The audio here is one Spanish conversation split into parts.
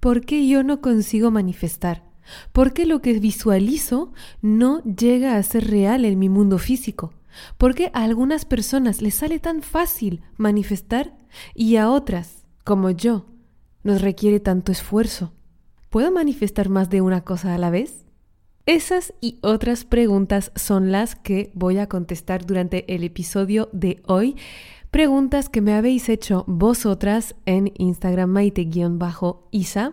¿por qué yo no consigo manifestar? ¿Por qué lo que visualizo no llega a ser real en mi mundo físico? ¿Por qué a algunas personas les sale tan fácil manifestar y a otras, como yo, nos requiere tanto esfuerzo? ¿Puedo manifestar más de una cosa a la vez? Esas y otras preguntas son las que voy a contestar durante el episodio de hoy. Preguntas que me habéis hecho vosotras en Instagram maite-isa.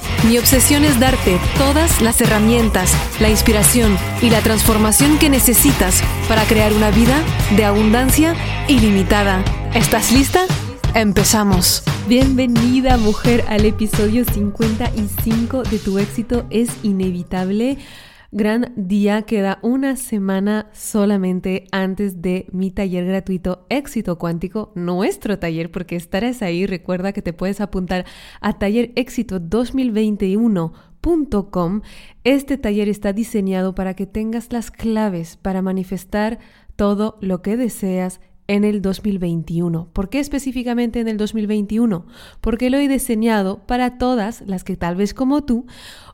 Mi obsesión es darte todas las herramientas, la inspiración y la transformación que necesitas para crear una vida de abundancia ilimitada. ¿Estás lista? Empezamos. Bienvenida mujer al episodio 55 de Tu éxito es inevitable gran día. Queda una semana solamente antes de mi taller gratuito Éxito Cuántico, nuestro taller, porque estarás ahí. Recuerda que te puedes apuntar a taller éxito 2021.com. Este taller está diseñado para que tengas las claves para manifestar todo lo que deseas en el 2021. ¿Por qué específicamente en el 2021? Porque lo he diseñado para todas las que tal vez como tú,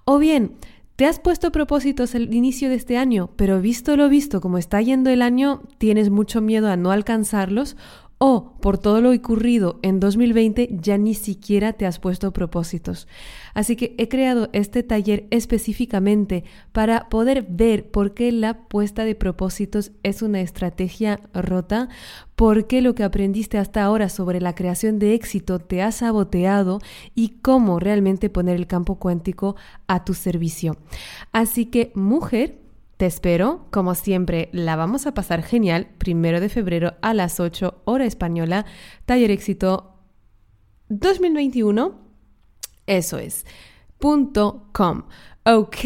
o bien te has puesto propósitos al inicio de este año, pero visto lo visto, como está yendo el año, tienes mucho miedo a no alcanzarlos o por todo lo ocurrido en 2020 ya ni siquiera te has puesto propósitos. Así que he creado este taller específicamente para poder ver por qué la puesta de propósitos es una estrategia rota, por qué lo que aprendiste hasta ahora sobre la creación de éxito te ha saboteado y cómo realmente poner el campo cuántico a tu servicio. Así que mujer, te espero, como siempre, la vamos a pasar genial, primero de febrero a las 8 hora española, taller éxito 2021, eso es. Ok,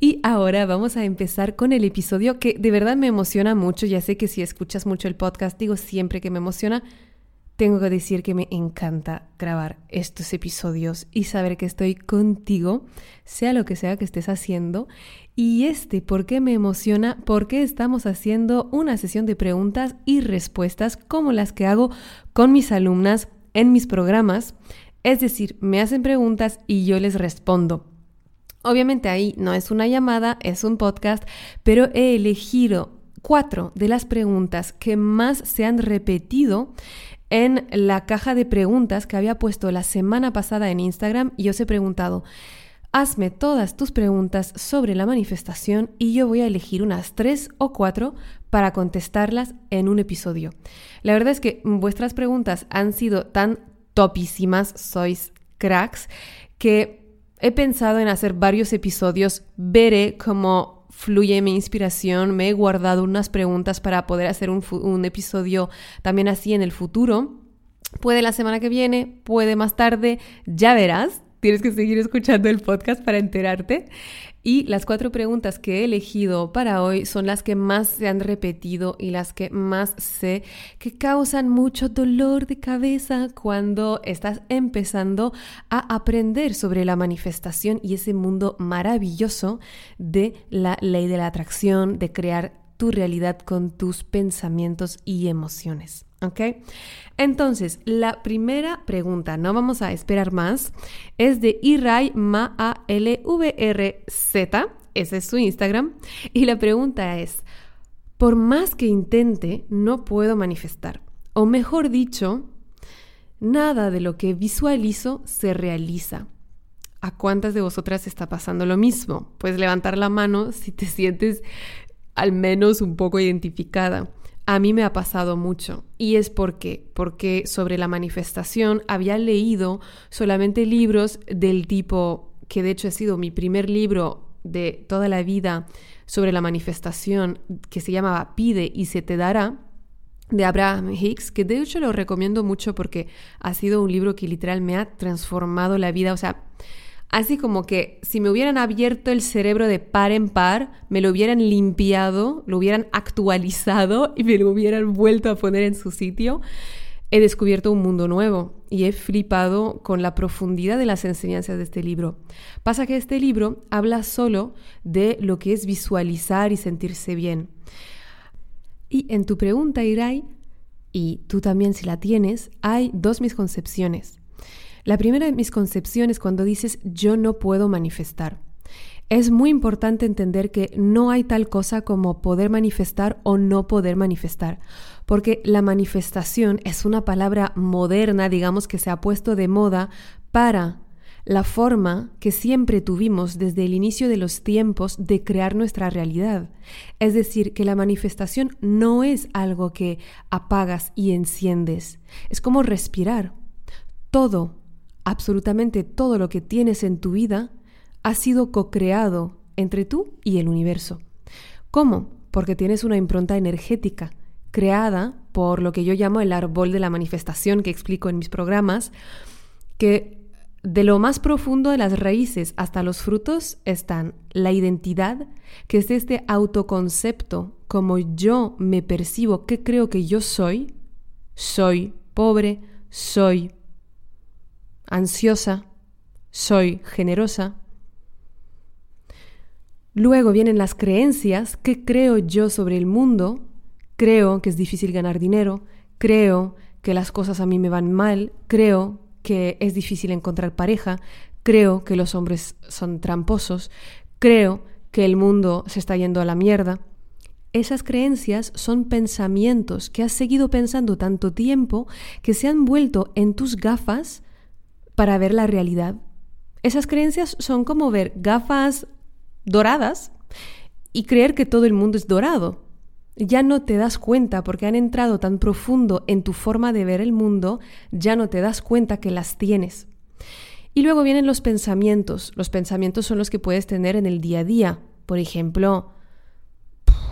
y ahora vamos a empezar con el episodio que de verdad me emociona mucho, ya sé que si escuchas mucho el podcast, digo siempre que me emociona, tengo que decir que me encanta grabar estos episodios y saber que estoy contigo, sea lo que sea que estés haciendo. Y este, ¿por qué me emociona? Porque estamos haciendo una sesión de preguntas y respuestas como las que hago con mis alumnas en mis programas. Es decir, me hacen preguntas y yo les respondo. Obviamente ahí no es una llamada, es un podcast, pero he elegido cuatro de las preguntas que más se han repetido en la caja de preguntas que había puesto la semana pasada en Instagram y os he preguntado, hazme todas tus preguntas sobre la manifestación y yo voy a elegir unas tres o cuatro para contestarlas en un episodio. La verdad es que vuestras preguntas han sido tan topísimas, sois cracks, que he pensado en hacer varios episodios, veré cómo fluye mi inspiración, me he guardado unas preguntas para poder hacer un, episodio también así en el futuro. Puede la semana que viene, puede más tarde, ya verás. Tienes que seguir escuchando el podcast para enterarte. Y las cuatro preguntas que he elegido para hoy son las que más se han repetido y las que más sé que causan mucho dolor de cabeza cuando estás empezando a aprender sobre la manifestación y ese mundo maravilloso de la ley de la atracción, de crear tu realidad con tus pensamientos y emociones. ¿Ok? Entonces, la primera pregunta, no vamos a esperar más, es de R Z, ese es su Instagram, y la pregunta es: por más que intente, no puedo manifestar. O mejor dicho, nada de lo que visualizo se realiza. ¿A cuántas de vosotras está pasando lo mismo? Puedes levantar la mano si te sientes al menos un poco identificada. A mí me ha pasado mucho y es porque porque sobre la manifestación había leído solamente libros del tipo que de hecho ha sido mi primer libro de toda la vida sobre la manifestación que se llamaba Pide y se te dará de Abraham Hicks, que de hecho lo recomiendo mucho porque ha sido un libro que literal me ha transformado la vida, o sea, Así como que si me hubieran abierto el cerebro de par en par, me lo hubieran limpiado, lo hubieran actualizado y me lo hubieran vuelto a poner en su sitio, he descubierto un mundo nuevo y he flipado con la profundidad de las enseñanzas de este libro. Pasa que este libro habla solo de lo que es visualizar y sentirse bien. Y en tu pregunta, Irai, y tú también si la tienes, hay dos misconcepciones. La primera de mis concepciones cuando dices yo no puedo manifestar. Es muy importante entender que no hay tal cosa como poder manifestar o no poder manifestar, porque la manifestación es una palabra moderna, digamos que se ha puesto de moda para la forma que siempre tuvimos desde el inicio de los tiempos de crear nuestra realidad. Es decir, que la manifestación no es algo que apagas y enciendes, es como respirar. Todo absolutamente todo lo que tienes en tu vida ha sido co-creado entre tú y el universo. ¿Cómo? Porque tienes una impronta energética creada por lo que yo llamo el árbol de la manifestación que explico en mis programas, que de lo más profundo de las raíces hasta los frutos están la identidad, que es este autoconcepto, como yo me percibo, qué creo que yo soy, soy pobre, soy ansiosa, soy generosa. Luego vienen las creencias, ¿qué creo yo sobre el mundo? Creo que es difícil ganar dinero, creo que las cosas a mí me van mal, creo que es difícil encontrar pareja, creo que los hombres son tramposos, creo que el mundo se está yendo a la mierda. Esas creencias son pensamientos que has seguido pensando tanto tiempo que se han vuelto en tus gafas para ver la realidad. Esas creencias son como ver gafas doradas y creer que todo el mundo es dorado. Ya no te das cuenta porque han entrado tan profundo en tu forma de ver el mundo, ya no te das cuenta que las tienes. Y luego vienen los pensamientos. Los pensamientos son los que puedes tener en el día a día. Por ejemplo,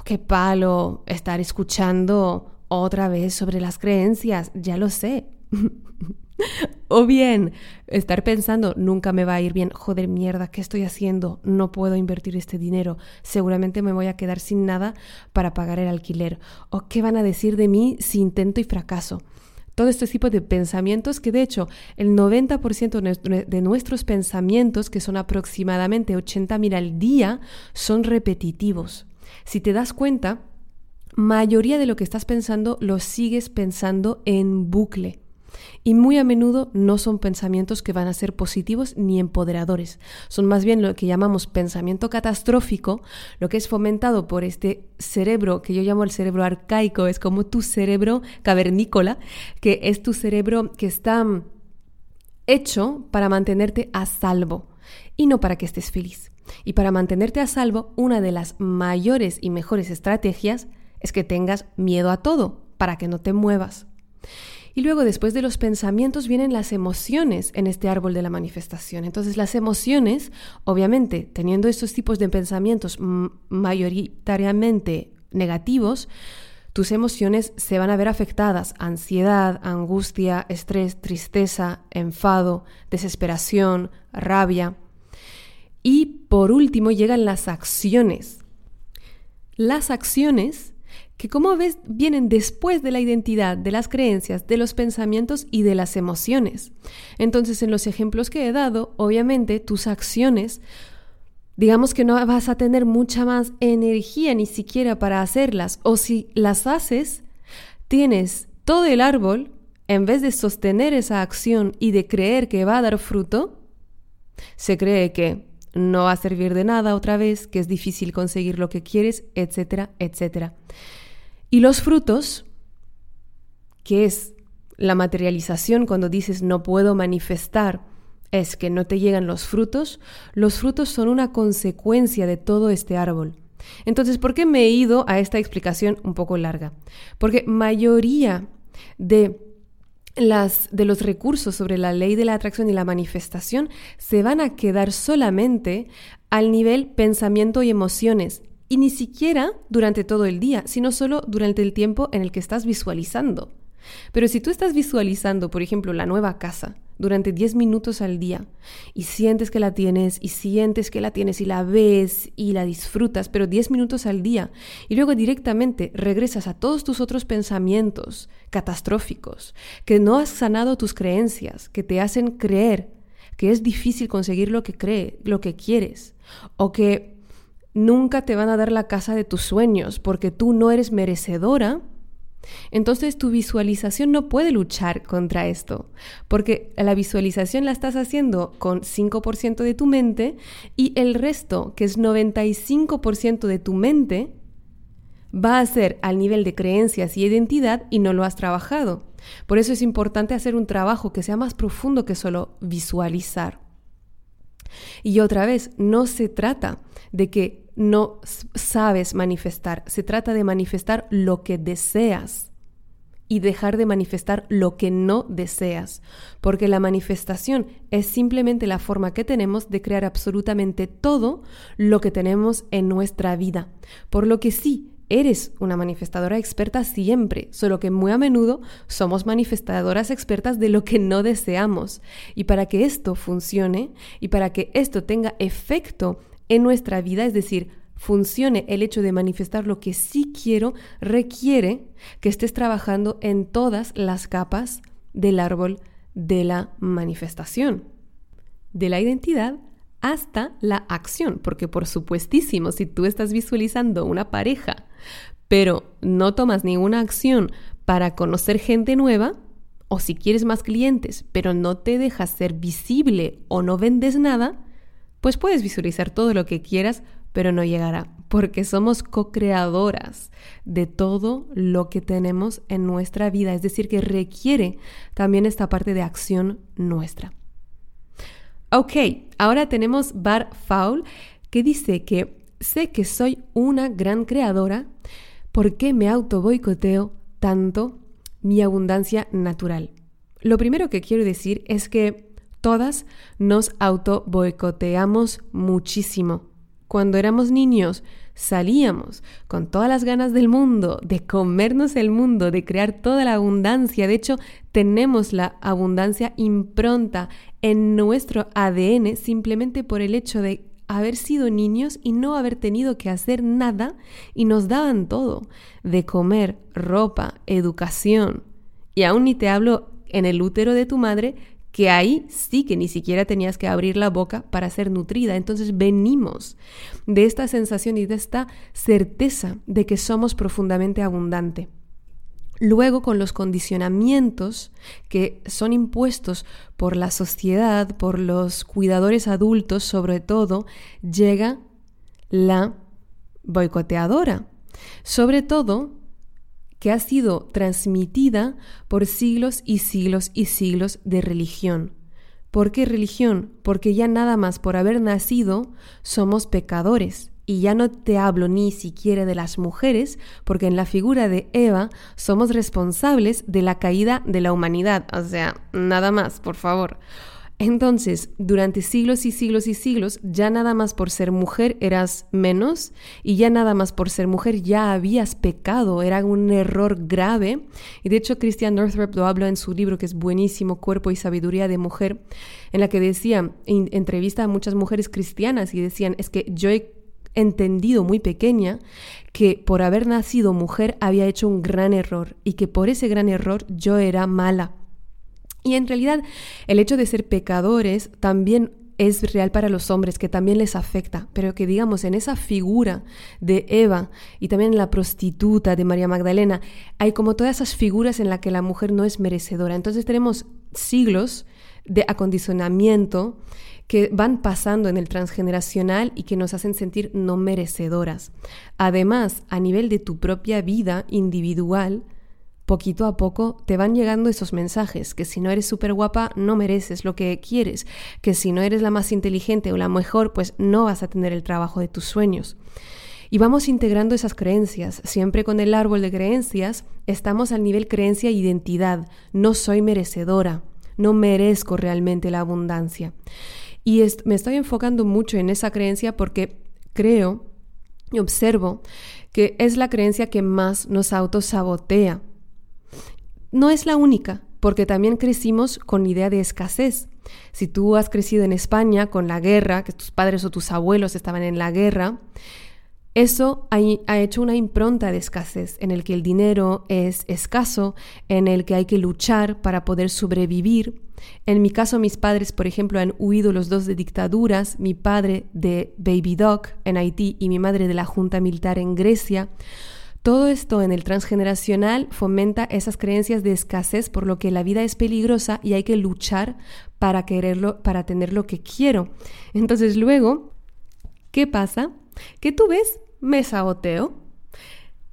qué palo estar escuchando otra vez sobre las creencias, ya lo sé. o bien estar pensando, nunca me va a ir bien, joder mierda, ¿qué estoy haciendo? No puedo invertir este dinero, seguramente me voy a quedar sin nada para pagar el alquiler. ¿O qué van a decir de mí si intento y fracaso? Todo este tipo de pensamientos que de hecho el 90% de nuestros pensamientos, que son aproximadamente 80.000 al día, son repetitivos. Si te das cuenta, mayoría de lo que estás pensando lo sigues pensando en bucle. Y muy a menudo no son pensamientos que van a ser positivos ni empoderadores. Son más bien lo que llamamos pensamiento catastrófico, lo que es fomentado por este cerebro que yo llamo el cerebro arcaico, es como tu cerebro cavernícola, que es tu cerebro que está hecho para mantenerte a salvo y no para que estés feliz. Y para mantenerte a salvo, una de las mayores y mejores estrategias es que tengas miedo a todo, para que no te muevas. Y luego después de los pensamientos vienen las emociones en este árbol de la manifestación. Entonces las emociones, obviamente, teniendo estos tipos de pensamientos mayoritariamente negativos, tus emociones se van a ver afectadas. Ansiedad, angustia, estrés, tristeza, enfado, desesperación, rabia. Y por último llegan las acciones. Las acciones que como ves vienen después de la identidad, de las creencias, de los pensamientos y de las emociones. Entonces, en los ejemplos que he dado, obviamente tus acciones, digamos que no vas a tener mucha más energía ni siquiera para hacerlas, o si las haces, tienes todo el árbol, en vez de sostener esa acción y de creer que va a dar fruto, se cree que no va a servir de nada otra vez, que es difícil conseguir lo que quieres, etcétera, etcétera. Y los frutos, que es la materialización cuando dices no puedo manifestar, es que no te llegan los frutos, los frutos son una consecuencia de todo este árbol. Entonces, ¿por qué me he ido a esta explicación un poco larga? Porque mayoría de las, de los recursos sobre la ley de la atracción y la manifestación se van a quedar solamente al nivel pensamiento y emociones y ni siquiera durante todo el día, sino solo durante el tiempo en el que estás visualizando. Pero si tú estás visualizando, por ejemplo, la nueva casa, durante 10 minutos al día y sientes que la tienes y sientes que la tienes y la ves y la disfrutas, pero 10 minutos al día y luego directamente regresas a todos tus otros pensamientos catastróficos, que no has sanado tus creencias, que te hacen creer que es difícil conseguir lo que cree, lo que quieres, o que nunca te van a dar la casa de tus sueños porque tú no eres merecedora, entonces tu visualización no puede luchar contra esto, porque la visualización la estás haciendo con 5% de tu mente y el resto, que es 95% de tu mente, va a ser al nivel de creencias y identidad y no lo has trabajado. Por eso es importante hacer un trabajo que sea más profundo que solo visualizar. Y otra vez, no se trata de que no sabes manifestar, se trata de manifestar lo que deseas y dejar de manifestar lo que no deseas, porque la manifestación es simplemente la forma que tenemos de crear absolutamente todo lo que tenemos en nuestra vida. Por lo que sí, Eres una manifestadora experta siempre, solo que muy a menudo somos manifestadoras expertas de lo que no deseamos. Y para que esto funcione y para que esto tenga efecto en nuestra vida, es decir, funcione el hecho de manifestar lo que sí quiero, requiere que estés trabajando en todas las capas del árbol de la manifestación, de la identidad hasta la acción, porque por supuestísimo, si tú estás visualizando una pareja, pero no tomas ninguna acción para conocer gente nueva, o si quieres más clientes, pero no te dejas ser visible o no vendes nada, pues puedes visualizar todo lo que quieras, pero no llegará, porque somos co-creadoras de todo lo que tenemos en nuestra vida, es decir, que requiere también esta parte de acción nuestra. Ok, ahora tenemos Bar Faul que dice que sé que soy una gran creadora porque me auto boicoteo tanto mi abundancia natural. Lo primero que quiero decir es que todas nos auto boicoteamos muchísimo. Cuando éramos niños, salíamos con todas las ganas del mundo, de comernos el mundo, de crear toda la abundancia. De hecho, tenemos la abundancia impronta en nuestro ADN simplemente por el hecho de haber sido niños y no haber tenido que hacer nada y nos daban todo, de comer, ropa, educación. Y aún ni te hablo en el útero de tu madre, que ahí sí que ni siquiera tenías que abrir la boca para ser nutrida. Entonces venimos de esta sensación y de esta certeza de que somos profundamente abundante. Luego, con los condicionamientos que son impuestos por la sociedad, por los cuidadores adultos sobre todo, llega la boicoteadora. Sobre todo que ha sido transmitida por siglos y siglos y siglos de religión. ¿Por qué religión? Porque ya nada más por haber nacido somos pecadores. Y ya no te hablo ni siquiera de las mujeres, porque en la figura de Eva somos responsables de la caída de la humanidad. O sea, nada más, por favor. Entonces, durante siglos y siglos y siglos, ya nada más por ser mujer eras menos y ya nada más por ser mujer ya habías pecado, era un error grave. Y de hecho, Christian Northrop lo habla en su libro que es buenísimo, Cuerpo y Sabiduría de Mujer, en la que decía, entrevista a muchas mujeres cristianas y decían, es que yo he entendido muy pequeña que por haber nacido mujer había hecho un gran error y que por ese gran error yo era mala y en realidad el hecho de ser pecadores también es real para los hombres, que también les afecta, pero que digamos en esa figura de Eva y también en la prostituta de María Magdalena, hay como todas esas figuras en las que la mujer no es merecedora. Entonces tenemos siglos de acondicionamiento que van pasando en el transgeneracional y que nos hacen sentir no merecedoras. Además, a nivel de tu propia vida individual, poquito a poco te van llegando esos mensajes, que si no eres súper guapa no mereces lo que quieres, que si no eres la más inteligente o la mejor, pues no vas a tener el trabajo de tus sueños. Y vamos integrando esas creencias. Siempre con el árbol de creencias estamos al nivel creencia e identidad. No soy merecedora, no merezco realmente la abundancia. Y me estoy enfocando mucho en esa creencia porque creo y observo que es la creencia que más nos autosabotea no es la única, porque también crecimos con idea de escasez. Si tú has crecido en España con la guerra, que tus padres o tus abuelos estaban en la guerra, eso ha, hecho una impronta de escasez, en el que el dinero es escaso, en el que hay que luchar para poder sobrevivir. En mi caso, mis padres, por ejemplo, han huido los dos de dictaduras, mi padre de Baby Doc en Haití y mi madre de la Junta Militar en Grecia. Todo esto en el transgeneracional fomenta esas creencias de escasez, por lo que la vida es peligrosa y hay que luchar para quererlo, para tener lo que quiero. Entonces luego, ¿qué pasa? Que tú ves me saboteo.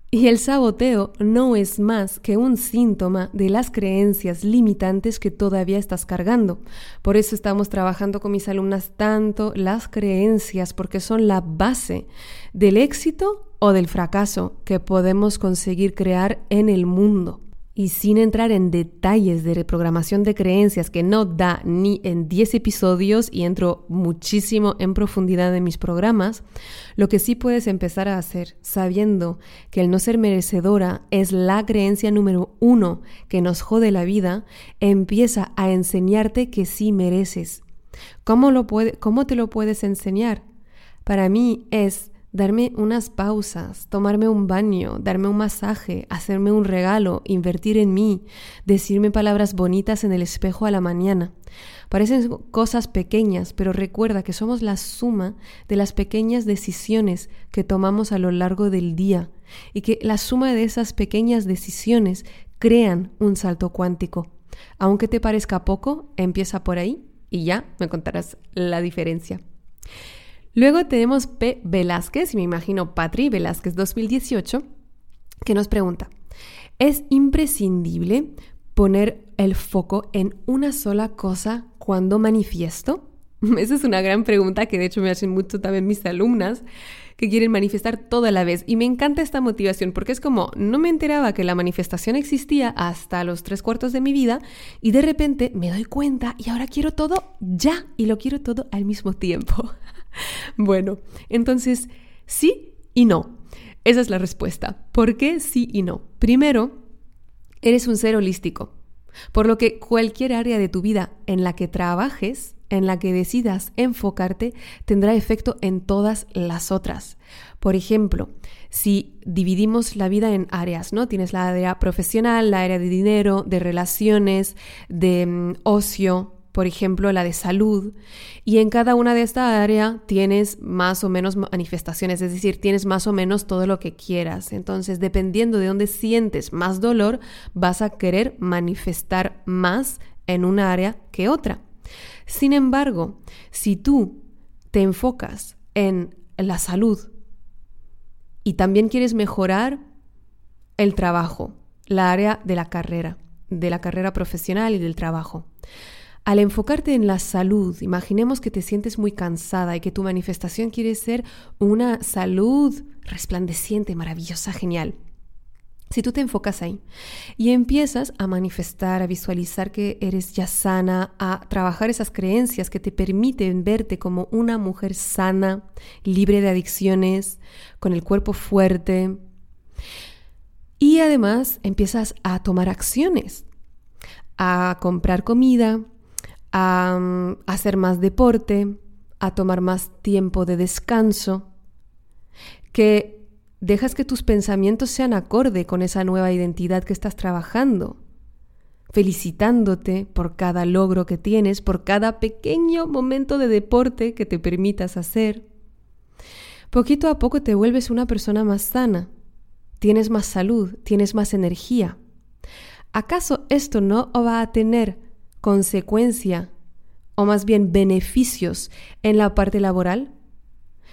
Y el saboteo no es más que un síntoma de las creencias limitantes que todavía estás cargando. Por eso estamos trabajando con mis alumnas tanto las creencias, porque son la base del éxito o del fracaso que podemos conseguir crear en el mundo. Y sin entrar en detalles de reprogramación de creencias que no da ni en 10 episodios y entro muchísimo en profundidad en mis programas, lo que sí puedes empezar a hacer sabiendo que el no ser merecedora es la creencia número uno que nos jode la vida, empieza a enseñarte que sí mereces. ¿Cómo, lo puede, cómo te lo puedes enseñar? Para mí es darme unas pausas, tomarme un baño, darme un masaje, hacerme un regalo, invertir en mí, decirme palabras bonitas en el espejo a la mañana. Parecen cosas pequeñas, pero recuerda que somos la suma de las pequeñas decisiones que tomamos a lo largo del día y que la suma de esas pequeñas decisiones crean un salto cuántico. Aunque te parezca poco, empieza por ahí y ya me contarás la diferencia. Luego tenemos P. Velázquez, y me imagino Patri Velázquez 2018, que nos pregunta, ¿es imprescindible poner el foco en una sola cosa cuando manifiesto? Esa es una gran pregunta que de hecho me hacen mucho también mis alumnas que quieren manifestar toda la vez. Y me encanta esta motivación porque es como, no me enteraba que la manifestación existía hasta los tres cuartos de mi vida y de repente me doy cuenta y ahora quiero todo ya y lo quiero todo al mismo tiempo. bueno, entonces, sí y no. Esa es la respuesta. ¿Por qué sí y no? Primero, eres un ser holístico, por lo que cualquier área de tu vida en la que trabajes, en la que decidas enfocarte, tendrá efecto en todas las otras. Por ejemplo, si dividimos la vida en áreas, ¿no? Tienes la área profesional, la área de dinero, de relaciones, de mm, ocio, por ejemplo, la de salud, y en cada una de estas áreas tienes más o menos manifestaciones, es decir, tienes más o menos todo lo que quieras. Entonces, dependiendo de dónde sientes más dolor, vas a querer manifestar más en una área que otra. Sin embargo, si tú te enfocas en la salud y también quieres mejorar el trabajo, la área de la carrera, de la carrera profesional y del trabajo, al enfocarte en la salud, imaginemos que te sientes muy cansada y que tu manifestación quiere ser una salud resplandeciente, maravillosa, genial. Si tú te enfocas ahí y empiezas a manifestar, a visualizar que eres ya sana, a trabajar esas creencias que te permiten verte como una mujer sana, libre de adicciones, con el cuerpo fuerte, y además empiezas a tomar acciones, a comprar comida, a, mm, hacer más deporte, a tomar más tiempo de descanso, que dejas que tus pensamientos sean acorde con esa nueva identidad que estás trabajando, felicitándote por cada logro que tienes, por cada pequeño momento de deporte que te permitas hacer. Poquito a poco te vuelves una persona más sana, tienes más salud, tienes más energía. ¿Acaso esto no va a tener consecuencia o más bien beneficios en la parte laboral?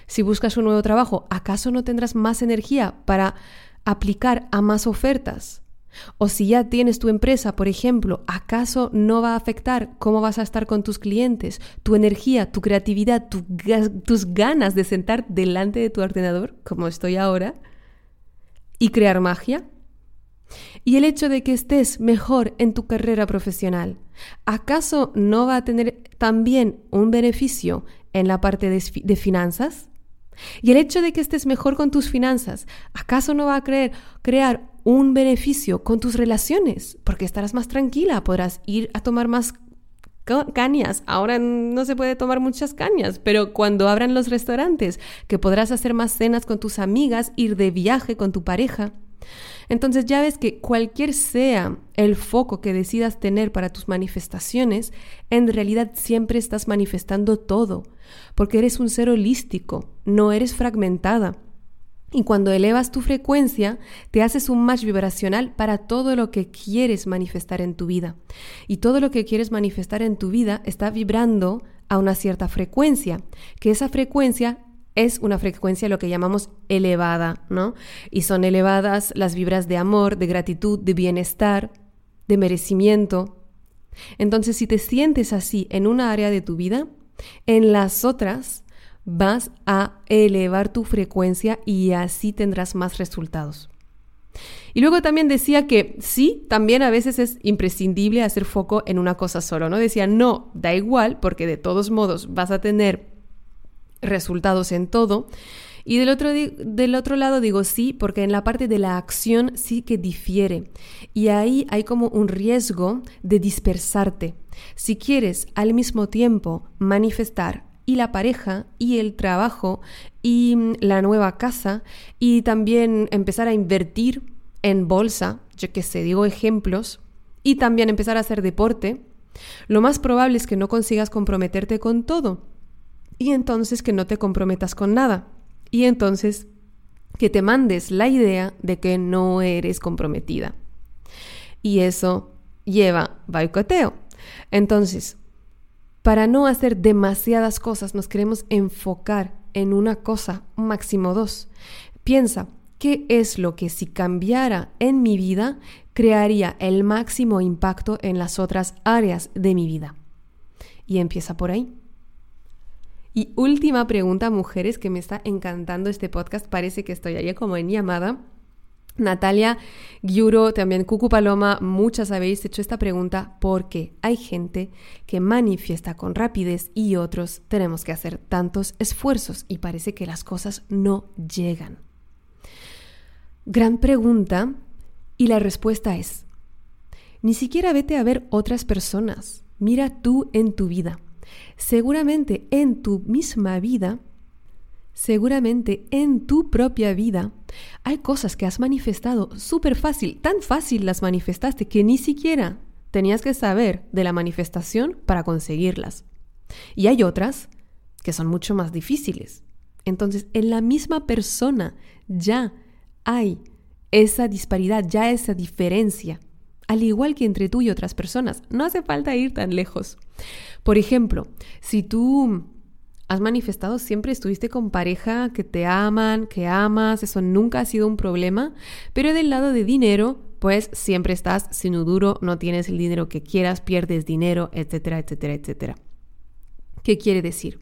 Si buscas un nuevo trabajo, ¿acaso no tendrás más energía para aplicar a más ofertas? O si ya tienes tu empresa, por ejemplo, ¿acaso no va a afectar cómo vas a estar con tus clientes, tu energía, tu creatividad, tus ganas de sentar delante de tu ordenador, como estoy ahora, y crear magia? Y el hecho de que estés mejor en tu carrera profesional, ¿acaso no va a tener también un beneficio en la parte de, finanzas? Y el hecho de que estés mejor con tus finanzas, ¿acaso no va a crear un beneficio con tus relaciones, porque estarás más tranquila, podrás ir a tomar más cañas. Ahora no se puede tomar muchas cañas, pero cuando abran los restaurantes, que podrás hacer más cenas con tus amigas, ir de viaje con tu pareja. Entonces ya ves que cualquier sea el foco que decidas tener para tus manifestaciones, en realidad siempre estás manifestando todo, porque eres un ser holístico, no eres fragmentada. Y cuando elevas tu frecuencia, te haces un match vibracional para todo lo que quieres manifestar en tu vida. Y todo lo que quieres manifestar en tu vida está vibrando a una cierta frecuencia, que esa frecuencia es una frecuencia lo que llamamos elevada, ¿no? Y son elevadas las vibras de amor, de gratitud, de bienestar, de merecimiento. Entonces, si te sientes así en una área de tu vida, en las otras vas a elevar tu frecuencia y así tendrás más resultados. Y luego también decía que sí, también a veces es imprescindible hacer foco en una cosa solo, ¿no? Decía, no, da igual, porque de todos modos vas a tener resultados en todo. Y del otro, del otro lado digo sí, porque en la parte de la acción sí que difiere. Y ahí hay como un riesgo de dispersarte. Si quieres al mismo tiempo manifestar y la pareja y el trabajo y mm, la nueva casa y también empezar a invertir en bolsa, yo que sé, digo ejemplos, y también empezar a hacer deporte, lo más probable es que no consigas comprometerte con todo y entonces que no te comprometas con nada. Y entonces que te mandes la idea de que no eres comprometida. Y eso lleva boicoteo. Entonces, para no hacer demasiadas cosas, nos queremos enfocar en una cosa, máximo dos. Piensa, ¿qué es lo que si cambiara en mi vida crearía el máximo impacto en las otras áreas de mi vida? Y empieza por ahí. Y última pregunta, mujeres, que me está encantando este podcast. Parece que estoy ahí como en llamada. Natalia Giuro, también Cucu Paloma, muchas habéis hecho esta pregunta porque hay gente que manifiesta con rapidez y otros tenemos que hacer tantos esfuerzos y parece que las cosas no llegan. Gran pregunta y la respuesta es, ni siquiera vete a ver otras personas, mira tú en tu vida seguramente en tu misma vida, seguramente en tu propia vida, hay cosas que has manifestado súper fácil, tan fácil las manifestaste que ni siquiera tenías que saber de la manifestación para conseguirlas. Y hay otras que son mucho más difíciles. Entonces, en la misma persona ya hay esa disparidad, ya esa diferencia al igual que entre tú y otras personas. No hace falta ir tan lejos. Por ejemplo, si tú has manifestado siempre estuviste con pareja que te aman, que amas, eso nunca ha sido un problema, pero del lado de dinero, pues siempre estás sin duro, no tienes el dinero que quieras, pierdes dinero, etcétera, etcétera, etcétera. ¿Qué quiere decir?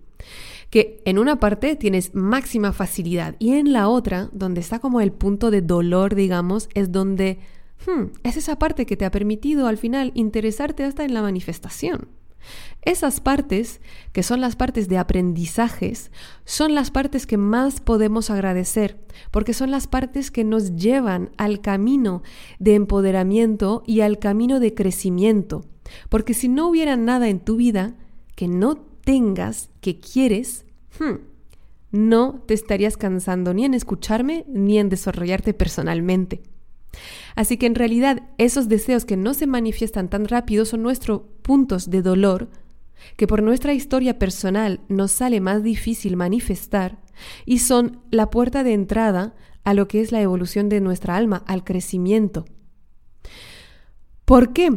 Que en una parte tienes máxima facilidad y en la otra, donde está como el punto de dolor, digamos, es donde Hmm, es esa parte que te ha permitido al final interesarte hasta en la manifestación. Esas partes, que son las partes de aprendizajes, son las partes que más podemos agradecer, porque son las partes que nos llevan al camino de empoderamiento y al camino de crecimiento. Porque si no hubiera nada en tu vida que no tengas, que quieres, hmm, no te estarías cansando ni en escucharme ni en desarrollarte personalmente. Así que en realidad esos deseos que no se manifiestan tan rápido son nuestros puntos de dolor que por nuestra historia personal nos sale más difícil manifestar y son la puerta de entrada a lo que es la evolución de nuestra alma, al crecimiento. ¿Por qué?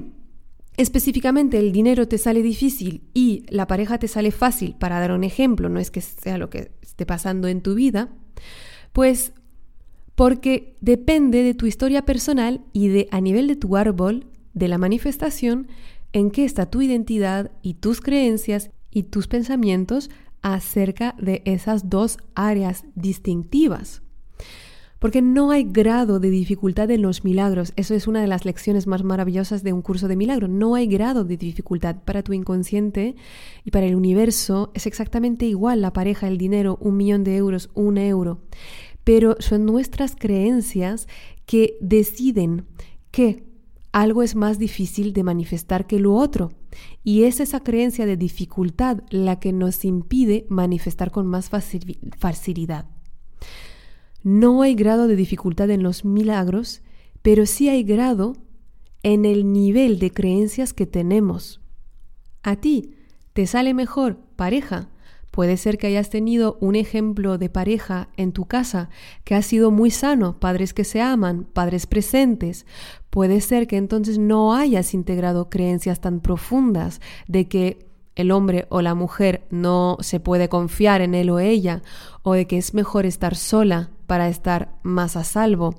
Específicamente el dinero te sale difícil y la pareja te sale fácil, para dar un ejemplo, no es que sea lo que esté pasando en tu vida, pues porque depende de tu historia personal y de a nivel de tu árbol de la manifestación en qué está tu identidad y tus creencias y tus pensamientos acerca de esas dos áreas distintivas. Porque no hay grado de dificultad en los milagros. Eso es una de las lecciones más maravillosas de un curso de milagro. No hay grado de dificultad para tu inconsciente y para el universo. Es exactamente igual la pareja, el dinero, un millón de euros, un euro. Pero son nuestras creencias que deciden que algo es más difícil de manifestar que lo otro. Y es esa creencia de dificultad la que nos impide manifestar con más facilidad. No hay grado de dificultad en los milagros, pero sí hay grado en el nivel de creencias que tenemos. A ti te sale mejor pareja Puede ser que hayas tenido un ejemplo de pareja en tu casa que ha sido muy sano, padres que se aman, padres presentes. Puede ser que entonces no hayas integrado creencias tan profundas de que el hombre o la mujer no se puede confiar en él o ella, o de que es mejor estar sola para estar más a salvo.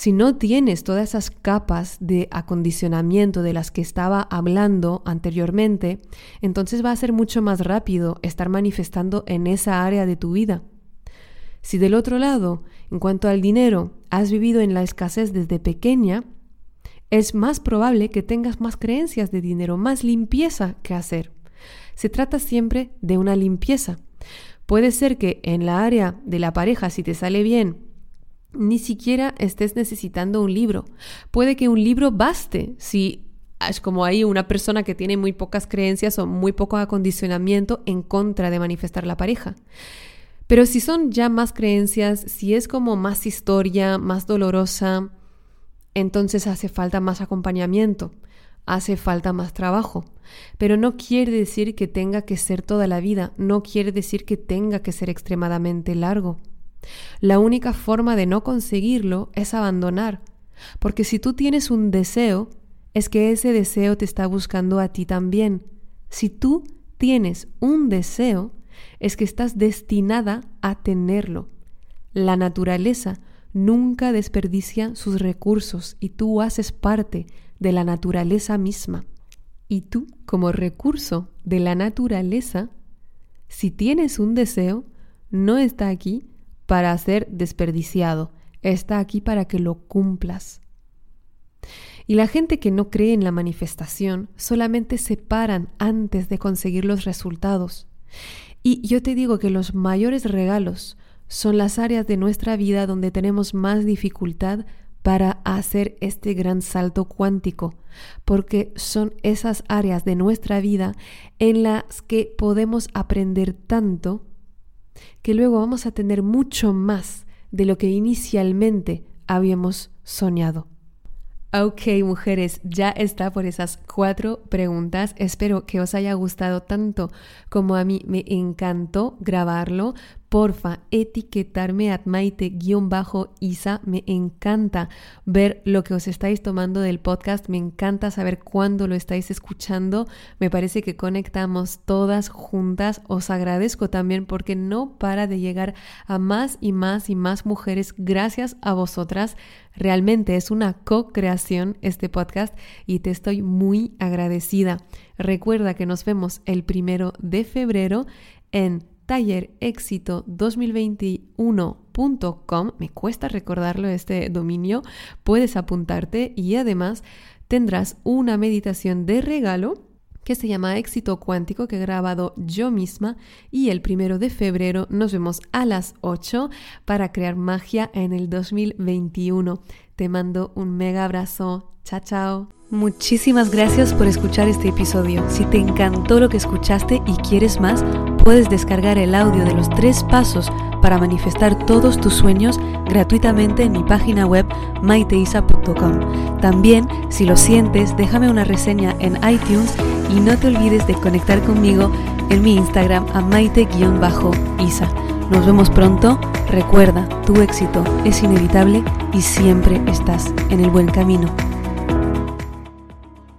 Si no tienes todas esas capas de acondicionamiento de las que estaba hablando anteriormente, entonces va a ser mucho más rápido estar manifestando en esa área de tu vida. Si del otro lado, en cuanto al dinero, has vivido en la escasez desde pequeña, es más probable que tengas más creencias de dinero, más limpieza que hacer. Se trata siempre de una limpieza. Puede ser que en la área de la pareja, si te sale bien, ni siquiera estés necesitando un libro. Puede que un libro baste si es como hay una persona que tiene muy pocas creencias o muy poco acondicionamiento en contra de manifestar la pareja. Pero si son ya más creencias, si es como más historia, más dolorosa, entonces hace falta más acompañamiento, hace falta más trabajo. Pero no quiere decir que tenga que ser toda la vida, no quiere decir que tenga que ser extremadamente largo. La única forma de no conseguirlo es abandonar, porque si tú tienes un deseo, es que ese deseo te está buscando a ti también. Si tú tienes un deseo, es que estás destinada a tenerlo. La naturaleza nunca desperdicia sus recursos y tú haces parte de la naturaleza misma. Y tú, como recurso de la naturaleza, si tienes un deseo, no está aquí para ser desperdiciado, está aquí para que lo cumplas. Y la gente que no cree en la manifestación solamente se paran antes de conseguir los resultados. Y yo te digo que los mayores regalos son las áreas de nuestra vida donde tenemos más dificultad para hacer este gran salto cuántico, porque son esas áreas de nuestra vida en las que podemos aprender tanto que luego vamos a tener mucho más de lo que inicialmente habíamos soñado. Ok, mujeres, ya está por esas cuatro preguntas. Espero que os haya gustado tanto como a mí me encantó grabarlo porfa, etiquetarme a maite-isa. Me encanta ver lo que os estáis tomando del podcast. Me encanta saber cuándo lo estáis escuchando. Me parece que conectamos todas juntas. Os agradezco también porque no para de llegar a más y más y más mujeres gracias a vosotras. Realmente es una co-creación este podcast y te estoy muy agradecida. Recuerda que nos vemos el primero de febrero en tallerexito2021.com. Me cuesta recordarlo este dominio. Puedes apuntarte y además tendrás una meditación de regalo que se llama Éxito Cuántico, que he grabado yo misma. Y el primero de febrero nos vemos a las 8 para crear magia en el 2021. Te mando un mega abrazo. Chao, chao. Muchísimas gracias por escuchar este episodio. Si te encantó lo que escuchaste y quieres más, puedes descargar el audio de los tres pasos para manifestar todos tus sueños gratuitamente en mi página web maiteisa.com. También, si lo sientes, déjame una reseña en iTunes y no te olvides de conectar conmigo en mi Instagram a maite-isa. Nos vemos pronto. Recuerda, tu éxito es inevitable y siempre estás en el buen camino.